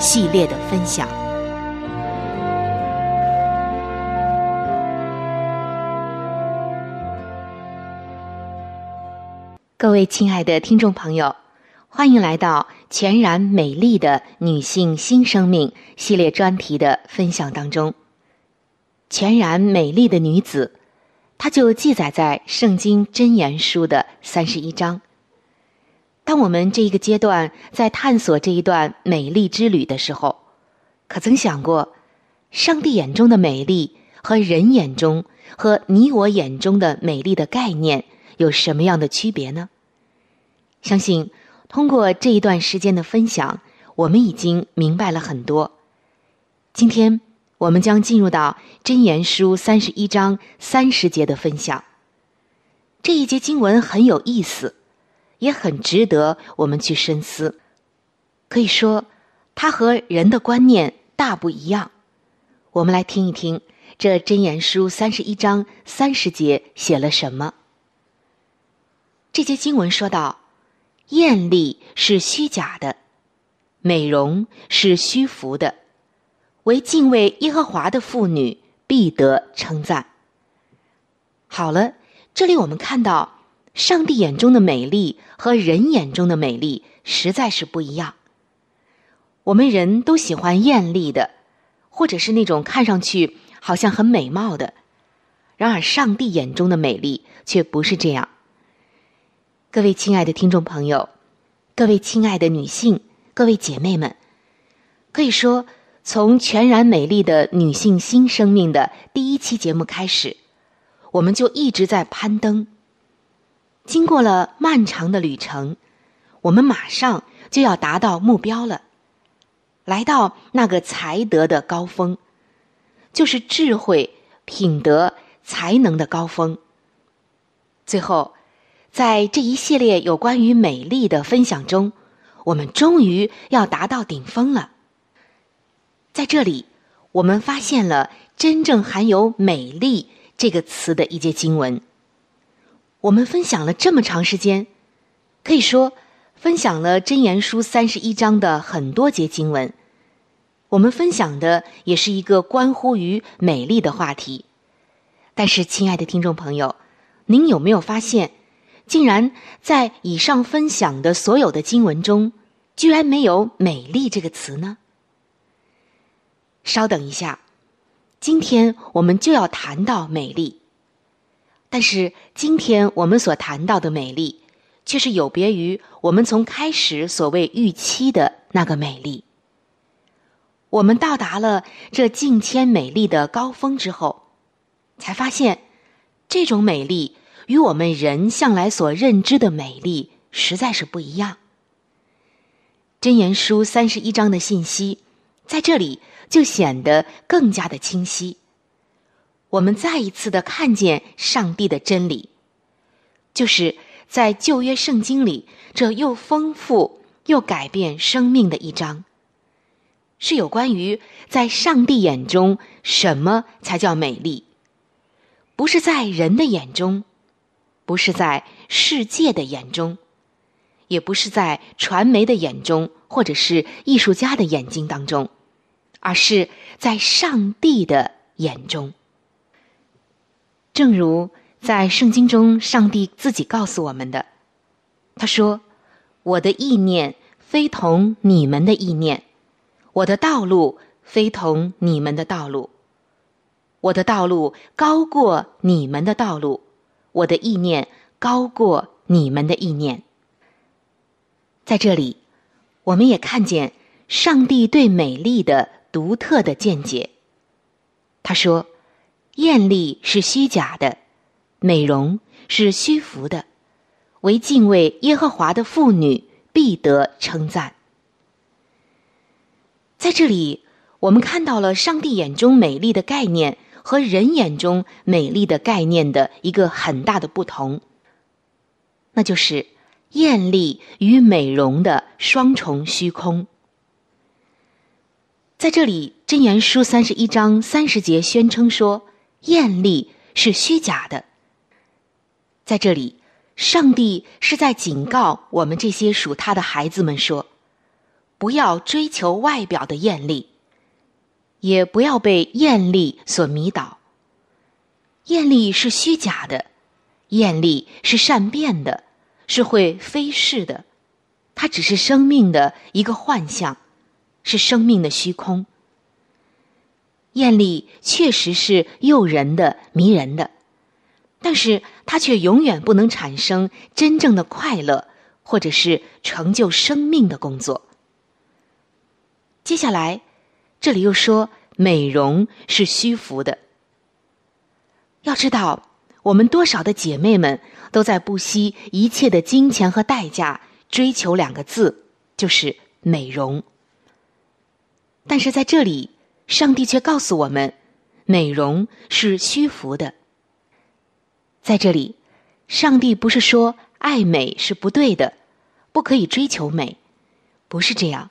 系列的分享。各位亲爱的听众朋友，欢迎来到全然美丽的女性新生命系列专题的分享当中。全然美丽的女子，它就记载在圣经真言书的三十一章。当我们这一个阶段在探索这一段美丽之旅的时候，可曾想过，上帝眼中的美丽和人眼中和你我眼中的美丽的概念有什么样的区别呢？相信通过这一段时间的分享，我们已经明白了很多。今天我们将进入到真言书三十一章三十节的分享。这一节经文很有意思。也很值得我们去深思。可以说，它和人的观念大不一样。我们来听一听这真言书三十一章三十节写了什么。这节经文说道：“艳丽是虚假的，美容是虚浮的，唯敬畏耶和华的妇女必得称赞。”好了，这里我们看到。上帝眼中的美丽和人眼中的美丽实在是不一样。我们人都喜欢艳丽的，或者是那种看上去好像很美貌的。然而，上帝眼中的美丽却不是这样。各位亲爱的听众朋友，各位亲爱的女性，各位姐妹们，可以说，从全然美丽的女性新生命的第一期节目开始，我们就一直在攀登。经过了漫长的旅程，我们马上就要达到目标了，来到那个才德的高峰，就是智慧、品德、才能的高峰。最后，在这一系列有关于美丽的分享中，我们终于要达到顶峰了。在这里，我们发现了真正含有“美丽”这个词的一节经文。我们分享了这么长时间，可以说分享了《真言书》三十一章的很多节经文。我们分享的也是一个关乎于美丽的话题。但是，亲爱的听众朋友，您有没有发现，竟然在以上分享的所有的经文中，居然没有“美丽”这个词呢？稍等一下，今天我们就要谈到美丽。但是，今天我们所谈到的美丽，却是有别于我们从开始所谓预期的那个美丽。我们到达了这近千美丽的高峰之后。才发现，这种美丽与我们人向来所认知的美丽实在是不一样。真言书三十一章的信息，在这里就显得更加的清晰。我们再一次的看见上帝的真理，就是在旧约圣经里这又丰富又改变生命的一章，是有关于在上帝眼中什么才叫美丽。不是在人的眼中，不是在世界的眼中，也不是在传媒的眼中，或者是艺术家的眼睛当中，而是在上帝的眼中。正如在圣经中，上帝自己告诉我们的，他说：“我的意念非同你们的意念，我的道路非同你们的道路。”我的道路高过你们的道路，我的意念高过你们的意念。在这里，我们也看见上帝对美丽的独特的见解。他说：“艳丽是虚假的，美容是虚浮的，唯敬畏耶和华的妇女必得称赞。”在这里，我们看到了上帝眼中美丽的概念。和人眼中美丽的概念的一个很大的不同，那就是艳丽与美容的双重虚空。在这里，《真言书》三十一章三十节宣称说，艳丽是虚假的。在这里，上帝是在警告我们这些属他的孩子们说，不要追求外表的艳丽。也不要被艳丽所迷倒。艳丽是虚假的，艳丽是善变的，是会飞逝的。它只是生命的一个幻象，是生命的虚空。艳丽确实是诱人的、迷人的，但是它却永远不能产生真正的快乐，或者是成就生命的工作。接下来。这里又说美容是虚浮的。要知道，我们多少的姐妹们都在不惜一切的金钱和代价追求两个字，就是美容。但是在这里，上帝却告诉我们，美容是虚浮的。在这里，上帝不是说爱美是不对的，不可以追求美，不是这样。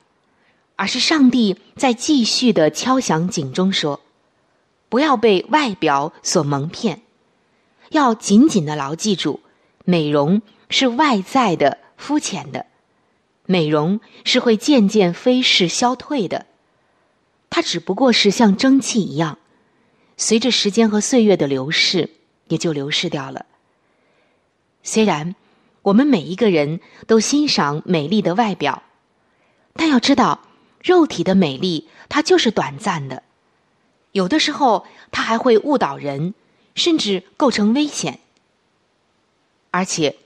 而是上帝在继续的敲响警钟，说：“不要被外表所蒙骗，要紧紧的牢记住，美容是外在的、肤浅的，美容是会渐渐飞逝消退的，它只不过是像蒸汽一样，随着时间和岁月的流逝，也就流逝掉了。虽然我们每一个人都欣赏美丽的外表，但要知道。”肉体的美丽，它就是短暂的，有的时候它还会误导人，甚至构成危险。而且，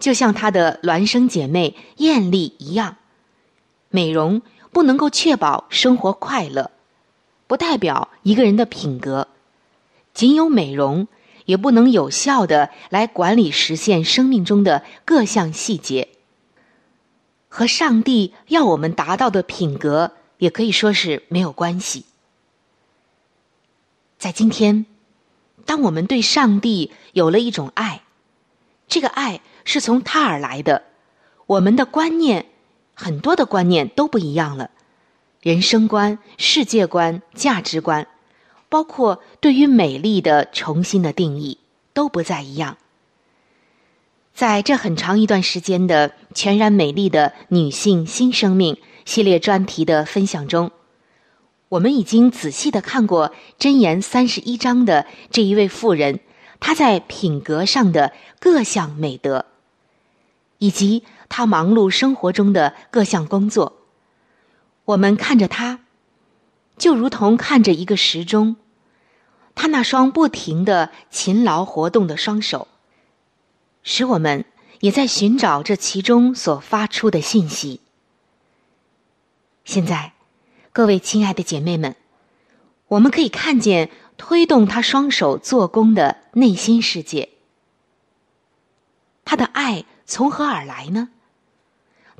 就像她的孪生姐妹艳丽一样，美容不能够确保生活快乐，不代表一个人的品格。仅有美容，也不能有效的来管理实现生命中的各项细节。和上帝要我们达到的品格，也可以说是没有关系。在今天，当我们对上帝有了一种爱，这个爱是从他而来的，我们的观念很多的观念都不一样了，人生观、世界观、价值观，包括对于美丽的重新的定义，都不再一样。在这很长一段时间的全然美丽的女性新生命系列专题的分享中，我们已经仔细的看过箴言三十一章的这一位妇人，她在品格上的各项美德，以及他忙碌生活中的各项工作。我们看着他，就如同看着一个时钟，他那双不停的勤劳活动的双手。使我们也在寻找这其中所发出的信息。现在，各位亲爱的姐妹们，我们可以看见推动他双手做工的内心世界。他的爱从何而来呢？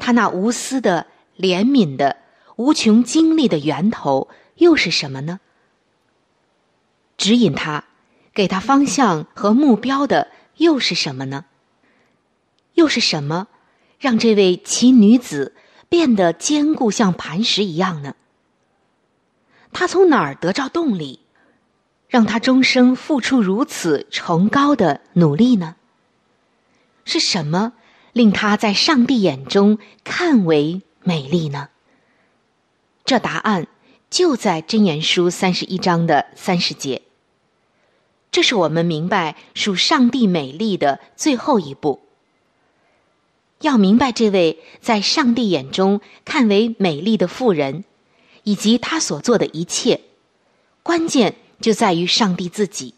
他那无私的、怜悯的、无穷精力的源头又是什么呢？指引他、给他方向和目标的又是什么呢？又是什么，让这位奇女子变得坚固像磐石一样呢？她从哪儿得着动力，让她终生付出如此崇高的努力呢？是什么令他在上帝眼中看为美丽呢？这答案就在箴言书三十一章的三十节。这是我们明白属上帝美丽的最后一步。要明白这位在上帝眼中看为美丽的妇人，以及她所做的一切，关键就在于上帝自己。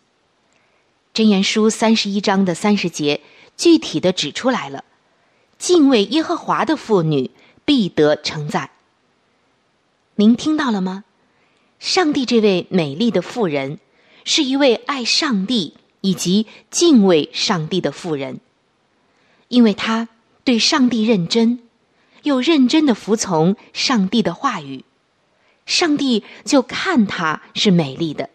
箴言书三十一章的三十节具体的指出来了：敬畏耶和华的妇女必得称赞。您听到了吗？上帝这位美丽的妇人，是一位爱上帝以及敬畏上帝的妇人，因为她。对上帝认真，又认真的服从上帝的话语，上帝就看她是美丽的。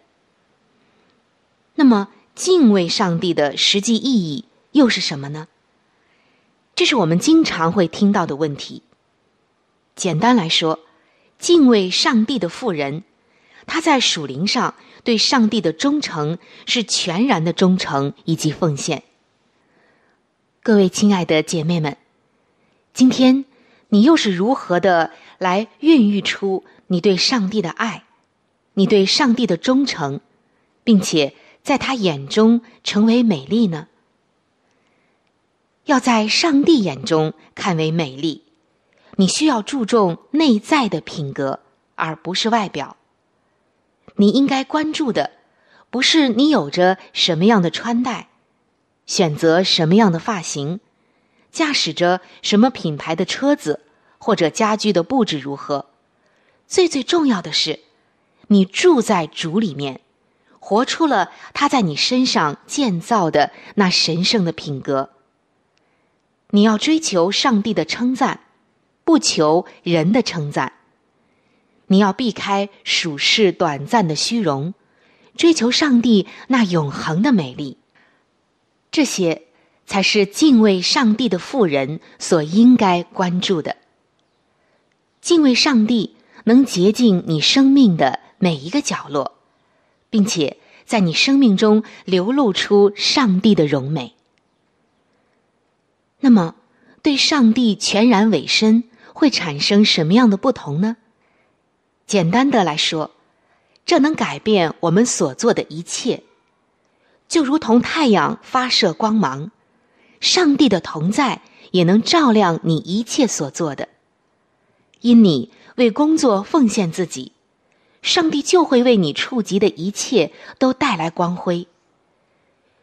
那么，敬畏上帝的实际意义又是什么呢？这是我们经常会听到的问题。简单来说，敬畏上帝的妇人，她在属灵上对上帝的忠诚是全然的忠诚以及奉献。各位亲爱的姐妹们，今天你又是如何的来孕育出你对上帝的爱，你对上帝的忠诚，并且在他眼中成为美丽呢？要在上帝眼中看为美丽，你需要注重内在的品格，而不是外表。你应该关注的，不是你有着什么样的穿戴。选择什么样的发型，驾驶着什么品牌的车子，或者家居的布置如何？最最重要的是，你住在主里面，活出了他在你身上建造的那神圣的品格。你要追求上帝的称赞，不求人的称赞。你要避开属世短暂的虚荣，追求上帝那永恒的美丽。这些才是敬畏上帝的妇人所应该关注的。敬畏上帝能洁净你生命的每一个角落，并且在你生命中流露出上帝的荣美。那么，对上帝全然委身会产生什么样的不同呢？简单的来说，这能改变我们所做的一切。就如同太阳发射光芒，上帝的同在也能照亮你一切所做的。因你为工作奉献自己，上帝就会为你触及的一切都带来光辉。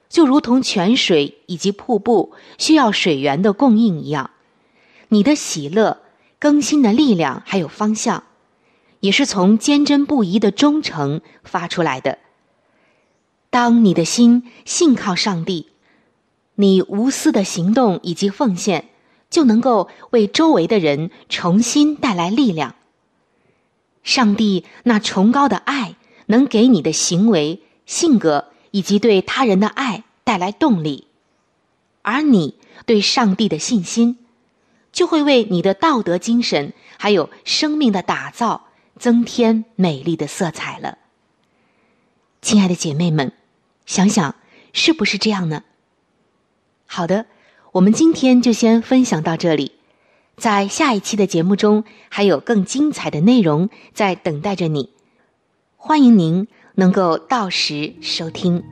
就如同泉水以及瀑布需要水源的供应一样，你的喜乐、更新的力量还有方向，也是从坚贞不移的忠诚发出来的。当你的心信靠上帝，你无私的行动以及奉献，就能够为周围的人重新带来力量。上帝那崇高的爱，能给你的行为、性格以及对他人的爱带来动力，而你对上帝的信心，就会为你的道德精神还有生命的打造增添美丽的色彩了。亲爱的姐妹们。想想是不是这样呢？好的，我们今天就先分享到这里，在下一期的节目中还有更精彩的内容在等待着你，欢迎您能够到时收听。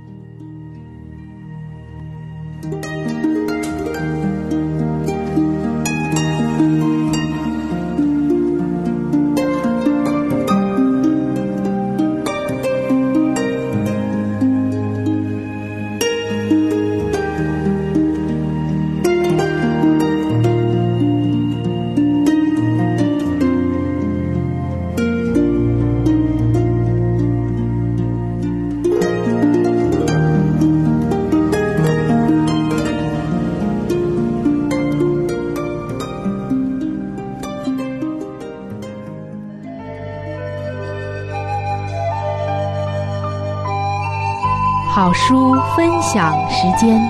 时间。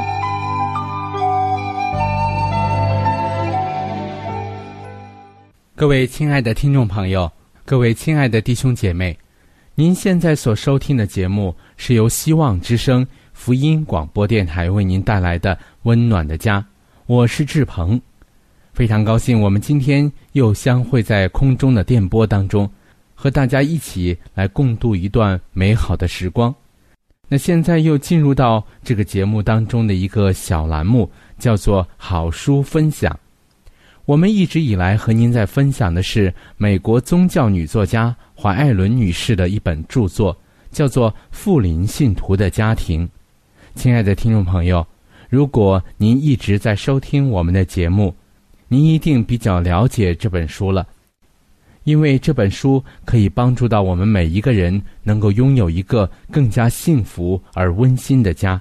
各位亲爱的听众朋友，各位亲爱的弟兄姐妹，您现在所收听的节目是由希望之声福音广播电台为您带来的《温暖的家》，我是志鹏，非常高兴我们今天又相会在空中的电波当中，和大家一起来共度一段美好的时光。那现在又进入到这个节目当中的一个小栏目，叫做“好书分享”。我们一直以来和您在分享的是美国宗教女作家怀艾伦女士的一本著作，叫做《富林信徒的家庭》。亲爱的听众朋友，如果您一直在收听我们的节目，您一定比较了解这本书了。因为这本书可以帮助到我们每一个人，能够拥有一个更加幸福而温馨的家。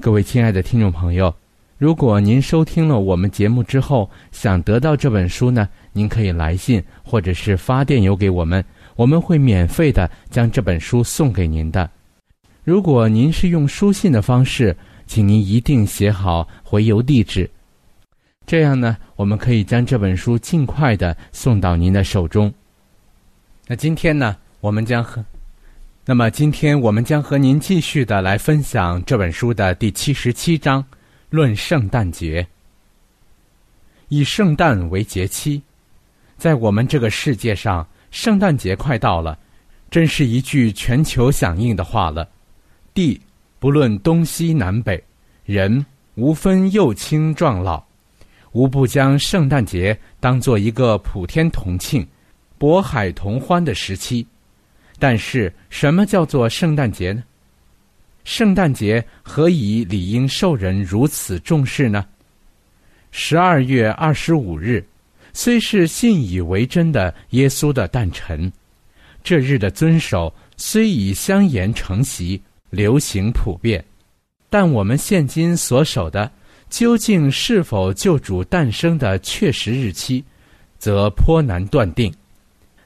各位亲爱的听众朋友，如果您收听了我们节目之后想得到这本书呢，您可以来信或者是发电邮给我们，我们会免费的将这本书送给您的。如果您是用书信的方式，请您一定写好回邮地址。这样呢，我们可以将这本书尽快的送到您的手中。那今天呢，我们将和，那么今天我们将和您继续的来分享这本书的第七十七章，论圣诞节。以圣诞为节期，在我们这个世界上，圣诞节快到了，真是一句全球响应的话了。地不论东西南北，人无分幼轻壮老。无不将圣诞节当做一个普天同庆、渤海同欢的时期，但是什么叫做圣诞节呢？圣诞节何以理应受人如此重视呢？十二月二十五日，虽是信以为真的耶稣的诞辰，这日的遵守虽已相沿成习、流行普遍，但我们现今所守的。究竟是否救主诞生的确实日期，则颇难断定。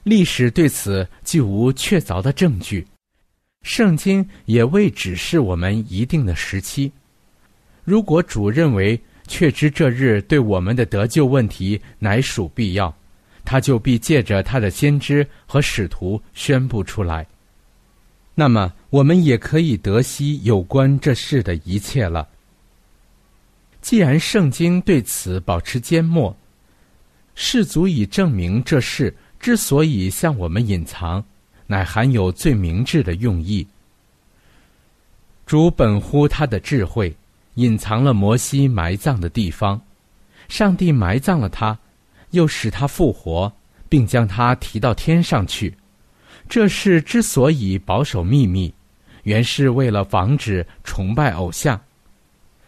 历史对此既无确凿的证据，圣经也未指示我们一定的时期。如果主认为确知这日对我们的得救问题乃属必要，他就必借着他的先知和使徒宣布出来。那么，我们也可以得悉有关这事的一切了。既然圣经对此保持缄默，是足以证明这事之所以向我们隐藏，乃含有最明智的用意。主本乎他的智慧，隐藏了摩西埋葬的地方，上帝埋葬了他，又使他复活，并将他提到天上去。这事之所以保守秘密，原是为了防止崇拜偶像，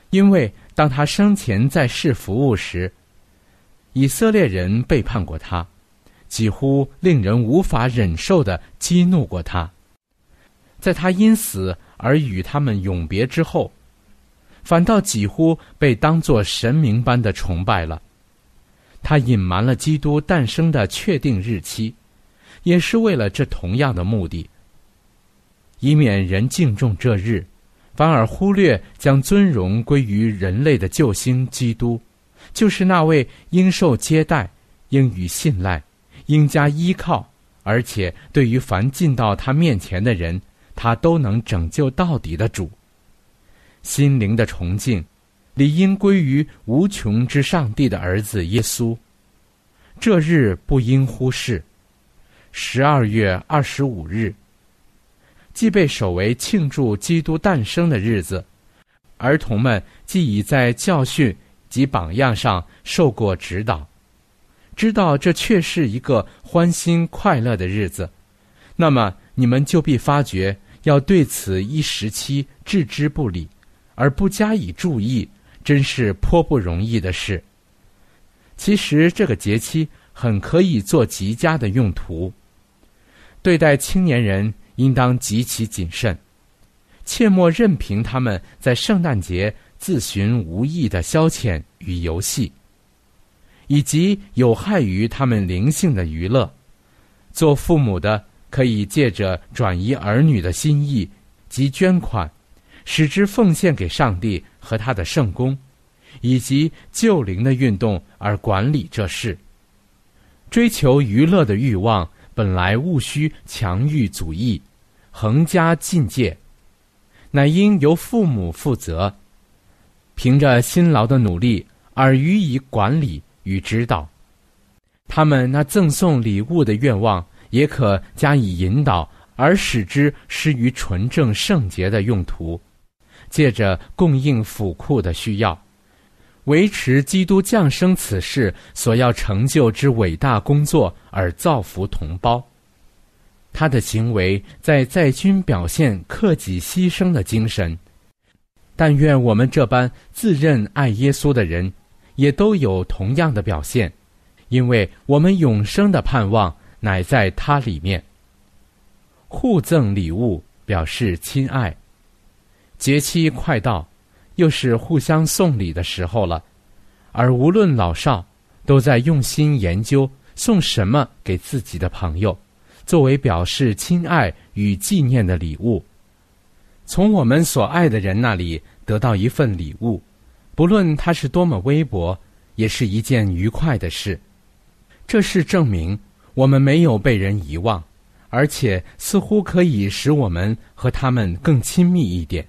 因为。当他生前在世服务时，以色列人背叛过他，几乎令人无法忍受的激怒过他。在他因死而与他们永别之后，反倒几乎被当作神明般的崇拜了。他隐瞒了基督诞生的确定日期，也是为了这同样的目的，以免人敬重这日。反而忽略将尊荣归于人类的救星基督，就是那位应受接待、应予信赖、应加依靠，而且对于凡进到他面前的人，他都能拯救到底的主。心灵的崇敬，理应归于无穷之上帝的儿子耶稣。这日不应忽视。十二月二十五日，既被守为庆祝基督诞生的日子，儿童们既已在教训及榜样上受过指导，知道这却是一个欢欣快乐的日子，那么你们就必发觉要对此一时期置之不理，而不加以注意，真是颇不容易的事。其实这个节期很可以做极佳的用途。对待青年人应当极其谨慎，切莫任凭他们在圣诞节自寻无益的消遣与游戏，以及有害于他们灵性的娱乐。做父母的可以借着转移儿女的心意及捐款，使之奉献给上帝和他的圣公，以及救灵的运动而管理这事。追求娱乐的欲望。本来务须强欲阻抑，横加禁戒，乃应由父母负责，凭着辛劳的努力而予以管理与指导。他们那赠送礼物的愿望，也可加以引导，而使之施于纯正圣洁的用途，借着供应府库的需要，维持基督降生此事所要成就之伟大工作。而造福同胞，他的行为在在军表现克己牺牲的精神。但愿我们这般自认爱耶稣的人，也都有同样的表现，因为我们永生的盼望乃在他里面。互赠礼物表示亲爱，节期快到，又是互相送礼的时候了，而无论老少，都在用心研究。送什么给自己的朋友，作为表示亲爱与纪念的礼物？从我们所爱的人那里得到一份礼物，不论它是多么微薄，也是一件愉快的事。这是证明我们没有被人遗忘，而且似乎可以使我们和他们更亲密一点。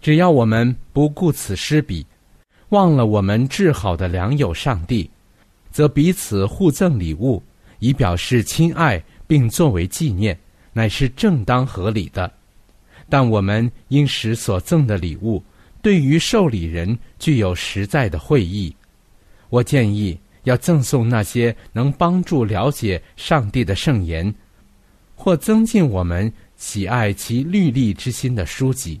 只要我们不顾此失彼，忘了我们至好的良友上帝。则彼此互赠礼物，以表示亲爱，并作为纪念，乃是正当合理的。但我们应使所赠的礼物对于受礼人具有实在的惠意。我建议要赠送那些能帮助了解上帝的圣言，或增进我们喜爱其律例之心的书籍。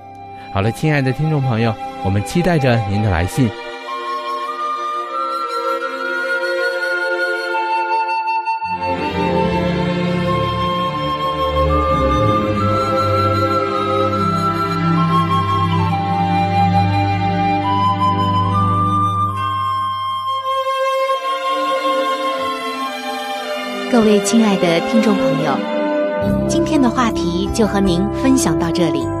好了，亲爱的听众朋友，我们期待着您的来信。各位亲爱的听众朋友，今天的话题就和您分享到这里。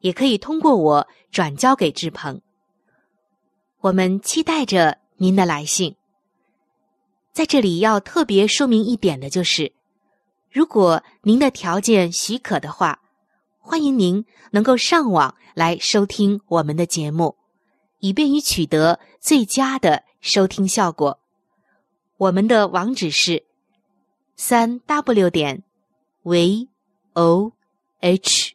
也可以通过我转交给志鹏。我们期待着您的来信。在这里要特别说明一点的就是，如果您的条件许可的话，欢迎您能够上网来收听我们的节目，以便于取得最佳的收听效果。我们的网址是三 w 点 v o h